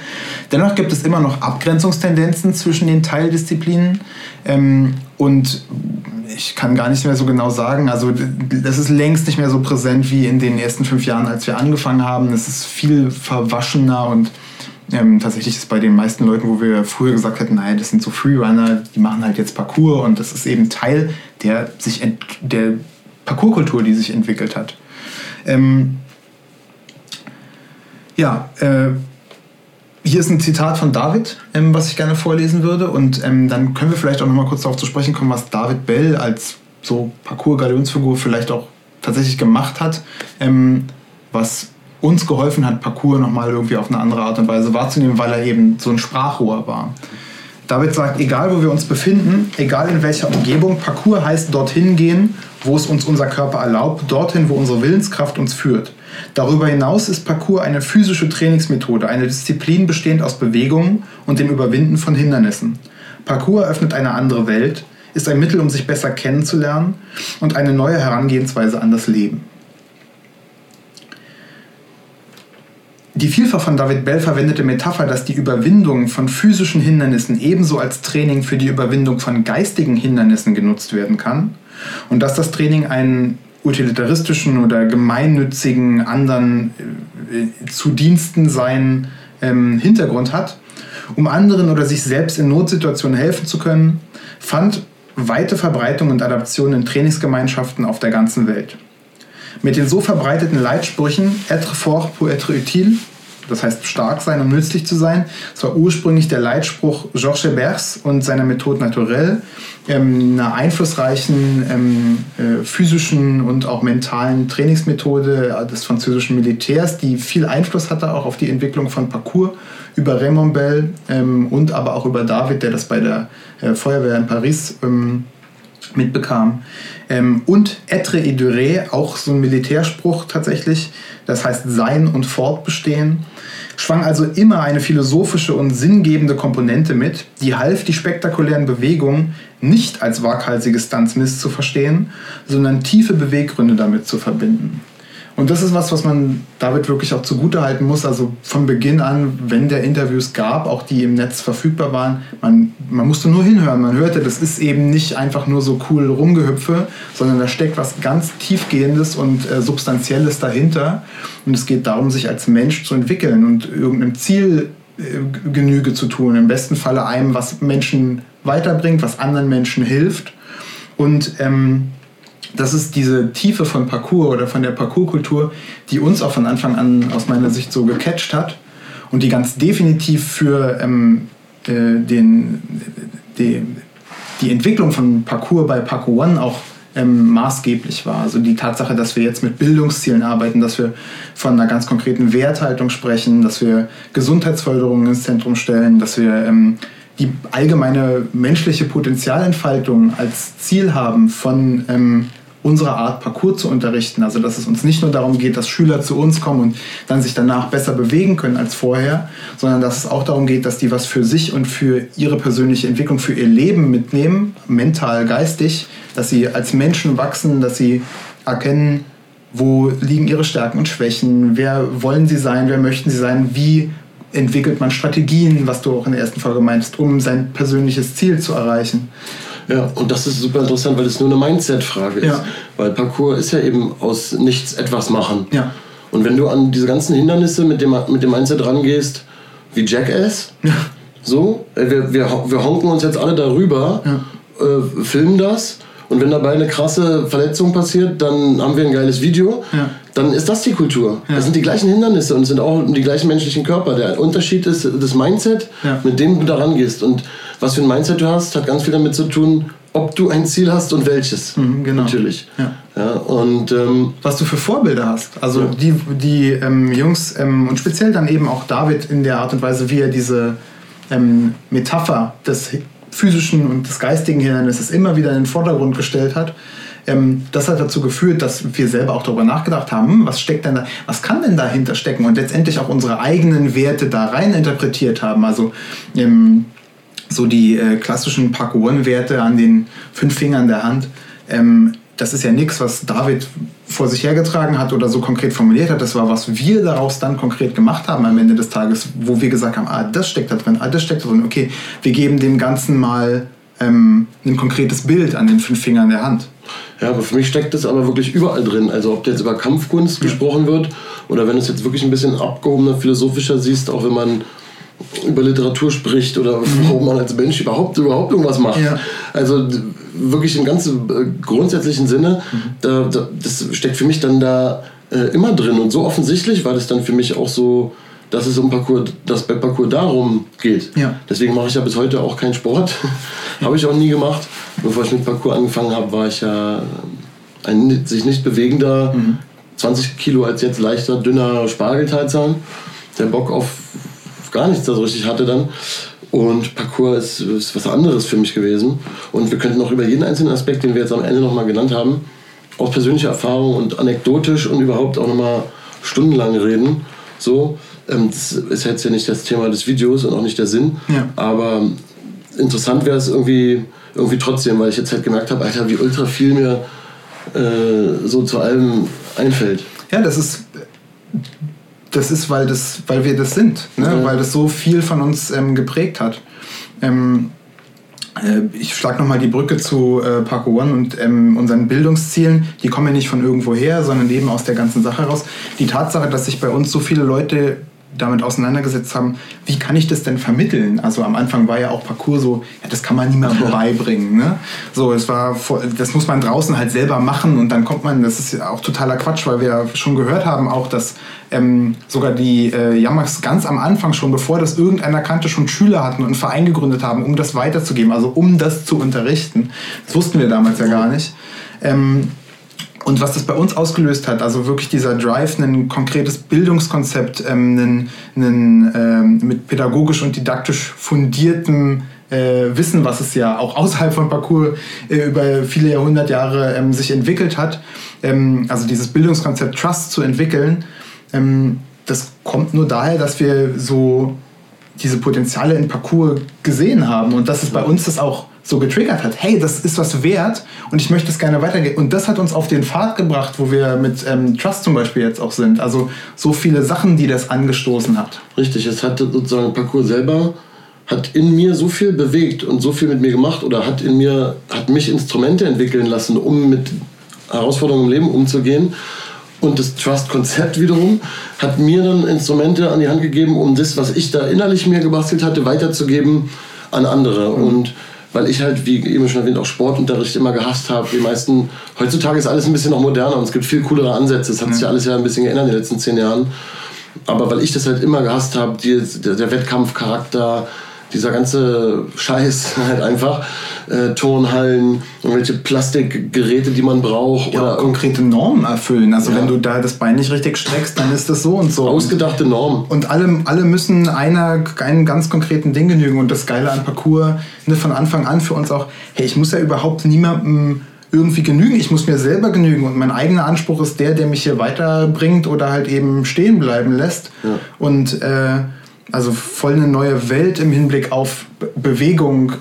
Dennoch gibt es immer noch Abgrenzungstendenzen zwischen den Teildisziplinen. Ähm, und ich kann gar nicht mehr so genau sagen, also das ist längst nicht mehr so präsent wie in den ersten fünf Jahren, als wir angefangen haben. Es ist viel verwaschener und ähm, tatsächlich ist bei den meisten Leuten, wo wir früher gesagt hätten, naja, das sind so Freerunner, die machen halt jetzt Parcours und das ist eben Teil der, sich der Parcourskultur, die sich entwickelt hat. Ähm, ja, äh, hier ist ein Zitat von David, ähm, was ich gerne vorlesen würde. Und ähm, dann können wir vielleicht auch noch mal kurz darauf zu sprechen kommen, was David Bell als so Parcours-Galionsfigur vielleicht auch tatsächlich gemacht hat, ähm, was uns geholfen hat, Parcours nochmal irgendwie auf eine andere Art und Weise wahrzunehmen, weil er eben so ein Sprachrohr war. David sagt, egal wo wir uns befinden, egal in welcher Umgebung, Parcours heißt dorthin gehen wo es uns unser Körper erlaubt, dorthin, wo unsere Willenskraft uns führt. Darüber hinaus ist Parcours eine physische Trainingsmethode, eine Disziplin bestehend aus Bewegungen und dem Überwinden von Hindernissen. Parcours eröffnet eine andere Welt, ist ein Mittel, um sich besser kennenzulernen und eine neue Herangehensweise an das Leben. Die vielfach von David Bell verwendete Metapher, dass die Überwindung von physischen Hindernissen ebenso als Training für die Überwindung von geistigen Hindernissen genutzt werden kann, und dass das Training einen utilitaristischen oder gemeinnützigen anderen äh, zu Diensten sein ähm, Hintergrund hat, um anderen oder sich selbst in Notsituationen helfen zu können, fand weite Verbreitung und Adaption in Trainingsgemeinschaften auf der ganzen Welt. Mit den so verbreiteten Leitsprüchen Être fort pour être utile das heißt stark sein und nützlich zu sein. Das war ursprünglich der Leitspruch Georges Hebers und seiner Methode naturelle, ähm, einer einflussreichen ähm, äh, physischen und auch mentalen Trainingsmethode des französischen Militärs, die viel Einfluss hatte auch auf die Entwicklung von Parcours über Raymond Bell ähm, und aber auch über David, der das bei der äh, Feuerwehr in Paris ähm, mitbekam. Ähm, und Etre et duré, auch so ein Militärspruch tatsächlich, das heißt sein und fortbestehen schwang also immer eine philosophische und sinngebende Komponente mit, die half, die spektakulären Bewegungen nicht als waghalsige Stunts misszuverstehen, sondern tiefe Beweggründe damit zu verbinden. Und das ist was, was man David wirklich auch zugutehalten muss. Also von Beginn an, wenn der Interviews gab, auch die im Netz verfügbar waren, man, man musste nur hinhören. Man hörte, das ist eben nicht einfach nur so cool Rumgehüpfe, sondern da steckt was ganz Tiefgehendes und äh, Substanzielles dahinter. Und es geht darum, sich als Mensch zu entwickeln und irgendeinem Ziel äh, Genüge zu tun. Im besten Falle einem, was Menschen weiterbringt, was anderen Menschen hilft. Und ähm, das ist diese Tiefe von Parcours oder von der Parcourskultur, die uns auch von Anfang an aus meiner Sicht so gecatcht hat und die ganz definitiv für ähm, äh, den, die, die Entwicklung von Parcours bei Parcours One auch ähm, maßgeblich war. Also die Tatsache, dass wir jetzt mit Bildungszielen arbeiten, dass wir von einer ganz konkreten Werthaltung sprechen, dass wir Gesundheitsförderung ins Zentrum stellen, dass wir ähm, die allgemeine menschliche Potenzialentfaltung als Ziel haben von ähm, unsere Art Parcours zu unterrichten. Also dass es uns nicht nur darum geht, dass Schüler zu uns kommen und dann sich danach besser bewegen können als vorher, sondern dass es auch darum geht, dass die was für sich und für ihre persönliche Entwicklung, für ihr Leben mitnehmen, mental, geistig, dass sie als Menschen wachsen, dass sie erkennen, wo liegen ihre Stärken und Schwächen, wer wollen sie sein, wer möchten sie sein, wie entwickelt man Strategien, was du auch in der ersten Folge meinst, um sein persönliches Ziel zu erreichen. Ja, und das ist super interessant, weil es nur eine Mindset-Frage ist. Ja. Weil Parcours ist ja eben aus nichts etwas machen. Ja. Und wenn du an diese ganzen Hindernisse mit dem, mit dem Mindset rangehst, wie Jackass, ja. so, äh, wir, wir, wir honken uns jetzt alle darüber, ja. äh, filmen das und wenn dabei eine krasse Verletzung passiert, dann haben wir ein geiles Video. Ja. dann ist das die Kultur. Ja. Das sind die gleichen Hindernisse und es sind auch die gleichen menschlichen Körper. Der Unterschied ist das Mindset, ja. mit dem du da rangehst. Und was für ein Mindset du hast, hat ganz viel damit zu tun, ob du ein Ziel hast und welches. Mhm, genau. Natürlich. Ja. ja und, ähm, Was du für Vorbilder hast. Also ja. die, die ähm, Jungs ähm, und speziell dann eben auch David in der Art und Weise, wie er diese ähm, Metapher des physischen und des geistigen Hindernisses immer wieder in den Vordergrund gestellt hat. Ähm, das hat dazu geführt, dass wir selber auch darüber nachgedacht haben, hm, was steckt denn da, was kann denn dahinter stecken und letztendlich auch unsere eigenen Werte da rein interpretiert haben. Also ähm, so die äh, klassischen Parkour-Werte an den fünf Fingern der Hand. Ähm, das ist ja nichts, was David vor sich hergetragen hat oder so konkret formuliert hat. Das war, was wir daraus dann konkret gemacht haben am Ende des Tages, wo wir gesagt haben, ah, das steckt da drin, ah, das steckt da drin. Okay, wir geben dem Ganzen mal ähm, ein konkretes Bild an den fünf Fingern der Hand. Ja, aber für mich steckt das aber wirklich überall drin. Also ob jetzt über Kampfkunst ja. gesprochen wird oder wenn du es jetzt wirklich ein bisschen abgehobener, philosophischer siehst, auch wenn man über Literatur spricht oder mhm. warum man als Mensch überhaupt, überhaupt irgendwas macht. Ja. Also wirklich im ganz äh, grundsätzlichen Sinne, da, da, das steckt für mich dann da äh, immer drin und so offensichtlich war das dann für mich auch so, dass es um Parcours, dass bei Parcours darum geht. Ja. Deswegen mache ich ja bis heute auch keinen Sport. habe ich auch nie gemacht. Bevor ich mit Parcours angefangen habe, war ich ja ein sich nicht bewegender, mhm. 20 Kilo als jetzt leichter, dünner Spargelteilzahn, der Bock auf gar nichts da so richtig hatte dann. Und Parcours ist, ist, was anderes für mich gewesen. Und wir könnten noch über jeden einzelnen Aspekt, den wir jetzt am Ende nochmal genannt haben, aus persönlicher Erfahrung und anekdotisch und überhaupt auch nochmal stundenlang reden. So, ähm, das ist jetzt ja nicht das Thema des Videos und auch nicht der Sinn. Ja. Aber interessant wäre es irgendwie, irgendwie trotzdem, weil ich jetzt halt gemerkt habe, Alter, wie ultra viel mir äh, so zu allem einfällt. Ja, das ist das ist, weil, das, weil wir das sind, ne? Mhm. weil das so viel von uns ähm, geprägt hat. Ähm, äh, ich schlage nochmal die Brücke zu äh, Parko One und ähm, unseren Bildungszielen. Die kommen ja nicht von irgendwo her, sondern eben aus der ganzen Sache raus. Die Tatsache, dass sich bei uns so viele Leute damit auseinandergesetzt haben, wie kann ich das denn vermitteln? Also am Anfang war ja auch Parcours so, ja, das kann man niemandem beibringen. Ne? So, es war, das muss man draußen halt selber machen und dann kommt man, das ist ja auch totaler Quatsch, weil wir ja schon gehört haben auch, dass ähm, sogar die äh, Yamax ganz am Anfang schon, bevor das irgendeiner kannte, schon Schüler hatten und einen Verein gegründet haben, um das weiterzugeben, also um das zu unterrichten. Das wussten wir damals ja gar nicht. Ähm, und was das bei uns ausgelöst hat, also wirklich dieser Drive, ein konkretes Bildungskonzept, ähm, einen, ähm, mit pädagogisch und didaktisch fundiertem äh, Wissen, was es ja auch außerhalb von Parcours äh, über viele Jahrhundertjahre ähm, sich entwickelt hat, ähm, also dieses Bildungskonzept Trust zu entwickeln, ähm, das kommt nur daher, dass wir so diese Potenziale in Parcours gesehen haben und dass es bei uns das auch so getriggert hat, hey, das ist was wert und ich möchte es gerne weitergeben. Und das hat uns auf den Pfad gebracht, wo wir mit ähm, Trust zum Beispiel jetzt auch sind. Also so viele Sachen, die das angestoßen hat. Richtig, es hat sozusagen Parcours selber hat in mir so viel bewegt und so viel mit mir gemacht oder hat in mir, hat mich Instrumente entwickeln lassen, um mit Herausforderungen im Leben umzugehen. Und das Trust-Konzept wiederum hat mir dann Instrumente an die Hand gegeben, um das, was ich da innerlich mir gebastelt hatte, weiterzugeben an andere. Mhm. Und weil ich halt, wie eben schon erwähnt, auch Sportunterricht immer gehasst habe. Die meisten, heutzutage ist alles ein bisschen noch moderner und es gibt viel coolere Ansätze. Es hat sich ja alles ja ein bisschen geändert in den letzten zehn Jahren. Aber weil ich das halt immer gehasst habe, der, der Wettkampfcharakter, dieser ganze Scheiß halt einfach. Äh, Turnhallen, irgendwelche Plastikgeräte, die man braucht. Ja, oder konkrete Normen erfüllen. Also ja. wenn du da das Bein nicht richtig streckst, dann ist das so und so. Ausgedachte Normen. Und alle, alle müssen einer, einem ganz konkreten Ding genügen. Und das Geile an Parcours ne, von Anfang an für uns auch, hey, ich muss ja überhaupt niemandem irgendwie genügen. Ich muss mir selber genügen und mein eigener Anspruch ist der, der mich hier weiterbringt oder halt eben stehen bleiben lässt. Ja. Und äh, also voll eine neue Welt im Hinblick auf Bewegung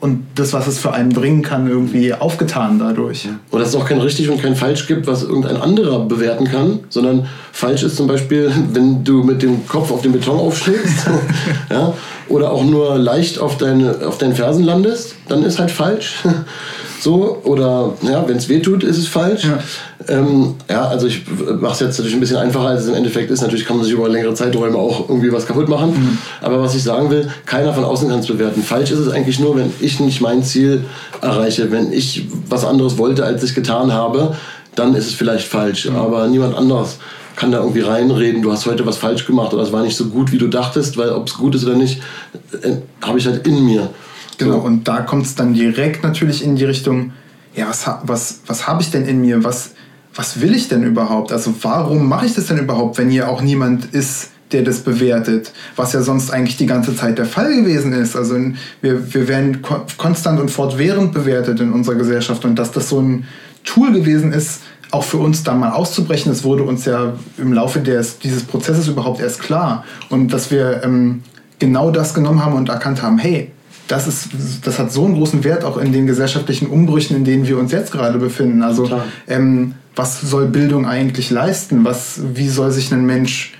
und das, was es für einen bringen kann, irgendwie aufgetan dadurch. Und dass es auch kein richtig und kein falsch gibt, was irgendein anderer bewerten kann, sondern falsch ist zum Beispiel, wenn du mit dem Kopf auf den Beton aufschlägst ja, oder auch nur leicht auf, deine, auf deinen Fersen landest, dann ist halt falsch. So, oder ja, wenn es weh tut, ist es falsch. Ja, ähm, ja also ich mache es jetzt natürlich ein bisschen einfacher, als es im Endeffekt ist. Natürlich kann man sich über längere Zeiträume auch irgendwie was kaputt machen. Mhm. Aber was ich sagen will, keiner von außen kann es bewerten. Falsch ist es eigentlich nur, wenn ich nicht mein Ziel erreiche, wenn ich was anderes wollte, als ich getan habe dann ist es vielleicht falsch. Mhm. Aber niemand anderes kann da irgendwie reinreden, du hast heute was falsch gemacht oder es war nicht so gut, wie du dachtest, weil ob es gut ist oder nicht, äh, habe ich halt in mir. Genau, so. und da kommt es dann direkt natürlich in die Richtung, ja, was, was, was habe ich denn in mir? Was, was will ich denn überhaupt? Also warum mache ich das denn überhaupt, wenn hier auch niemand ist, der das bewertet, was ja sonst eigentlich die ganze Zeit der Fall gewesen ist. Also wir, wir werden konstant und fortwährend bewertet in unserer Gesellschaft und dass das so ein Tool gewesen ist, auch für uns da mal auszubrechen, das wurde uns ja im Laufe des, dieses Prozesses überhaupt erst klar. Und dass wir ähm, genau das genommen haben und erkannt haben, hey, das, ist, das hat so einen großen Wert auch in den gesellschaftlichen Umbrüchen, in denen wir uns jetzt gerade befinden. Also ähm, was soll Bildung eigentlich leisten? Was, wie soll sich ein Mensch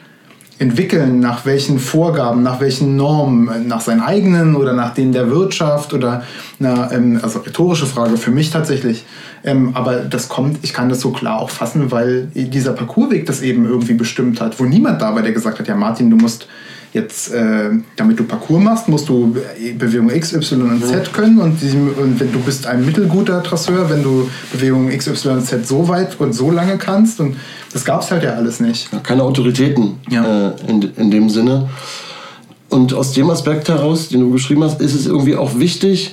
entwickeln, nach welchen Vorgaben, nach welchen Normen, nach seinen eigenen oder nach denen der Wirtschaft oder na, ähm, also rhetorische Frage für mich tatsächlich. Ähm, aber das kommt, ich kann das so klar auch fassen, weil dieser Parcoursweg das eben irgendwie bestimmt hat, wo niemand da war, der gesagt hat, ja Martin, du musst Jetzt, äh, damit du Parcours machst, musst du Bewegung X, Y und Z können und, die, und wenn du bist ein mittelguter Trasseur, wenn du Bewegung X, Y und Z so weit und so lange kannst und das gab es halt ja alles nicht. Keine Autoritäten ja. äh, in, in dem Sinne. Und aus dem Aspekt heraus, den du beschrieben hast, ist es irgendwie auch wichtig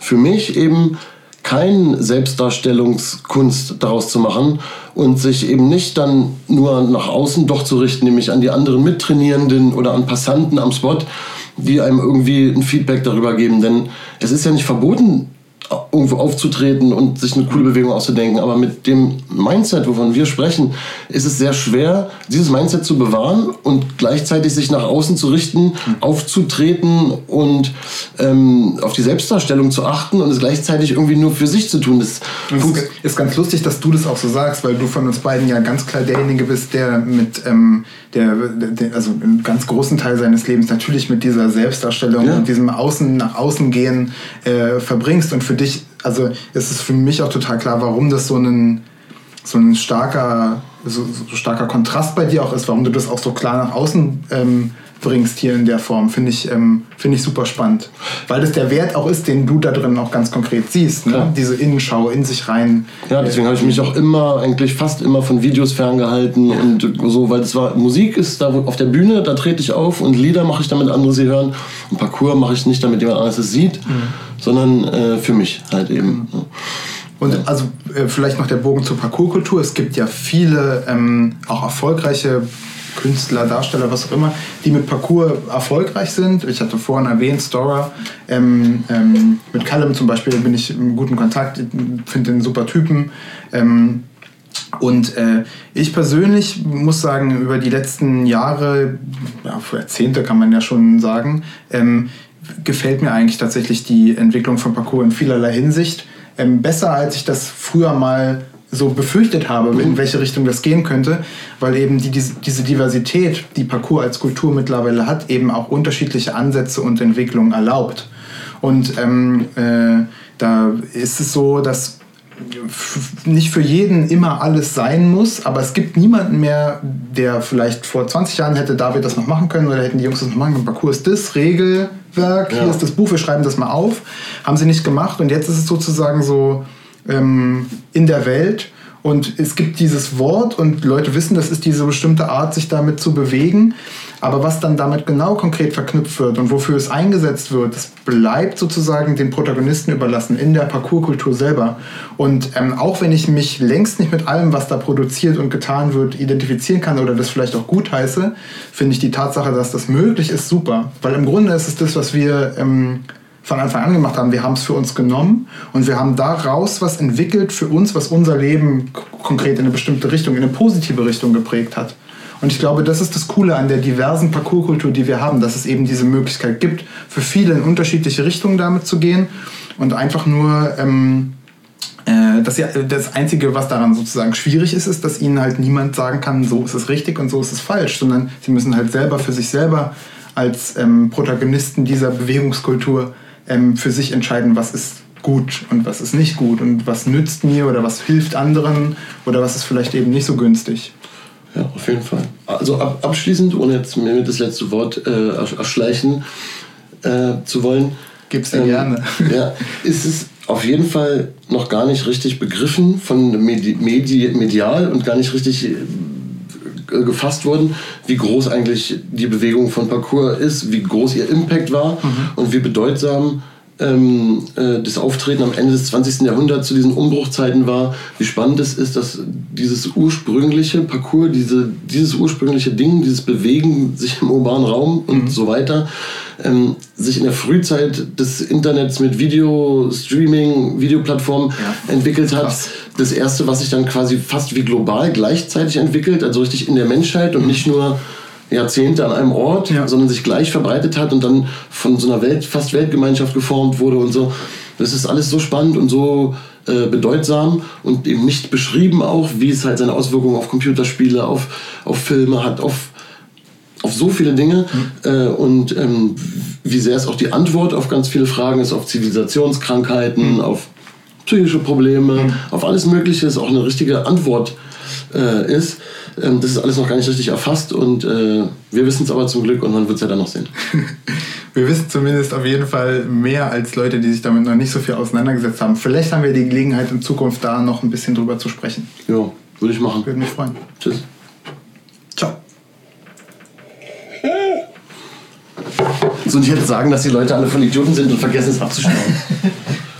für mich eben kein Selbstdarstellungskunst daraus zu machen und sich eben nicht dann nur nach außen doch zu richten, nämlich an die anderen Mittrainierenden oder an Passanten am Spot, die einem irgendwie ein Feedback darüber geben. Denn es ist ja nicht verboten, irgendwo aufzutreten und sich eine coole Bewegung auszudenken. Aber mit dem Mindset, wovon wir sprechen, ist es sehr schwer, dieses Mindset zu bewahren und gleichzeitig sich nach außen zu richten, aufzutreten und ähm, auf die Selbstdarstellung zu achten und es gleichzeitig irgendwie nur für sich zu tun. Das ist, ist ganz lustig, dass du das auch so sagst, weil du von uns beiden ja ganz klar derjenige bist, der mit ähm, der, der, also einen ganz großen Teil seines Lebens natürlich mit dieser Selbstdarstellung ja. und diesem Außen nach außen gehen äh, verbringst und für dich, also ist es für mich auch total klar, warum das so ein so ein starker so, so starker Kontrast bei dir auch ist, warum du das auch so klar nach außen ähm, bringst hier in der Form, finde ich, ähm, find ich super spannend. Weil das der Wert auch ist, den du da drin auch ganz konkret siehst. Ne? Diese Innenschau in sich rein. Ja, deswegen habe ich mich auch immer, eigentlich fast immer von Videos ferngehalten ja. und so, weil es war, Musik ist da auf der Bühne, da trete ich auf und Lieder mache ich damit andere sie hören. Und Parcours mache ich nicht, damit jemand anderes es sieht, mhm. sondern äh, für mich halt eben. Mhm. Und also äh, vielleicht noch der Bogen zur Parkourkultur. Es gibt ja viele ähm, auch erfolgreiche Künstler, Darsteller, was auch immer, die mit Parcours erfolgreich sind. Ich hatte vorhin erwähnt, Stora. Ähm, ähm, mit Callum zum Beispiel bin ich im guten Kontakt, finde den super Typen. Ähm, und äh, ich persönlich muss sagen, über die letzten Jahre, ja, Jahrzehnte kann man ja schon sagen, ähm, gefällt mir eigentlich tatsächlich die Entwicklung von Parcours in vielerlei Hinsicht. Ähm, besser als ich das früher mal so befürchtet habe, in welche Richtung das gehen könnte, weil eben die, diese Diversität, die Parcours als Kultur mittlerweile hat, eben auch unterschiedliche Ansätze und Entwicklungen erlaubt. Und ähm, äh, da ist es so, dass nicht für jeden immer alles sein muss, aber es gibt niemanden mehr, der vielleicht vor 20 Jahren hätte David das noch machen können oder hätten die Jungs das noch machen können. Parcours ist das Regelwerk, ja. hier ist das Buch, wir schreiben das mal auf. Haben sie nicht gemacht und jetzt ist es sozusagen so, ähm, in der Welt. Und es gibt dieses Wort und Leute wissen, das ist diese bestimmte Art, sich damit zu bewegen. Aber was dann damit genau konkret verknüpft wird und wofür es eingesetzt wird, das bleibt sozusagen den Protagonisten überlassen in der Parkourkultur selber. Und ähm, auch wenn ich mich längst nicht mit allem, was da produziert und getan wird, identifizieren kann oder das vielleicht auch gut heiße, finde ich die Tatsache, dass das möglich ist, super. Weil im Grunde ist es das, was wir ähm, von Anfang an gemacht haben. Wir haben es für uns genommen und wir haben daraus was entwickelt für uns, was unser Leben konkret in eine bestimmte Richtung, in eine positive Richtung geprägt hat. Und ich glaube, das ist das Coole an der diversen Parkourkultur, die wir haben, dass es eben diese Möglichkeit gibt, für viele in unterschiedliche Richtungen damit zu gehen und einfach nur ähm, äh, das, das Einzige, was daran sozusagen schwierig ist, ist, dass ihnen halt niemand sagen kann, so ist es richtig und so ist es falsch, sondern sie müssen halt selber für sich selber als ähm, Protagonisten dieser Bewegungskultur ähm, für sich entscheiden, was ist gut und was ist nicht gut und was nützt mir oder was hilft anderen oder was ist vielleicht eben nicht so günstig. Ja, auf jeden Fall. Also ab, abschließend, ohne jetzt mir das letzte Wort äh, erschleichen äh, zu wollen. Gib's dir ähm, gerne. ja, ist es auf jeden Fall noch gar nicht richtig begriffen von Medi Medi medial und gar nicht richtig äh, gefasst worden, wie groß eigentlich die Bewegung von Parkour ist, wie groß ihr Impact war mhm. und wie bedeutsam ähm, äh, das Auftreten am Ende des 20. Jahrhunderts zu diesen Umbruchzeiten war, wie spannend es ist, dass dieses ursprüngliche Parcours, diese, dieses ursprüngliche Ding, dieses Bewegen sich im urbanen Raum und mhm. so weiter, ähm, sich in der Frühzeit des Internets mit Video, Streaming, Videoplattformen ja. entwickelt hat. Krass. Das erste, was sich dann quasi fast wie global gleichzeitig entwickelt, also richtig in der Menschheit und mhm. nicht nur Jahrzehnte an einem Ort, ja. sondern sich gleich verbreitet hat und dann von so einer Welt, fast Weltgemeinschaft geformt wurde und so. Das ist alles so spannend und so äh, bedeutsam und eben nicht beschrieben auch, wie es halt seine Auswirkungen auf Computerspiele, auf, auf Filme hat, auf, auf so viele Dinge mhm. äh, und ähm, wie sehr es auch die Antwort auf ganz viele Fragen ist, auf Zivilisationskrankheiten, mhm. auf psychische Probleme, mhm. auf alles Mögliche, ist auch eine richtige Antwort äh, ist. Ähm, das ist alles noch gar nicht richtig erfasst und äh, wir wissen es aber zum Glück und man wird es ja dann noch sehen. wir wissen zumindest auf jeden Fall mehr als Leute, die sich damit noch nicht so viel auseinandergesetzt haben. Vielleicht haben wir die Gelegenheit in Zukunft da noch ein bisschen drüber zu sprechen. Ja, würde ich machen. Würde mich freuen. Tschüss. Ciao. So, und ich hätte sagen, dass die Leute alle von Idioten sind und vergessen es abzuschneiden.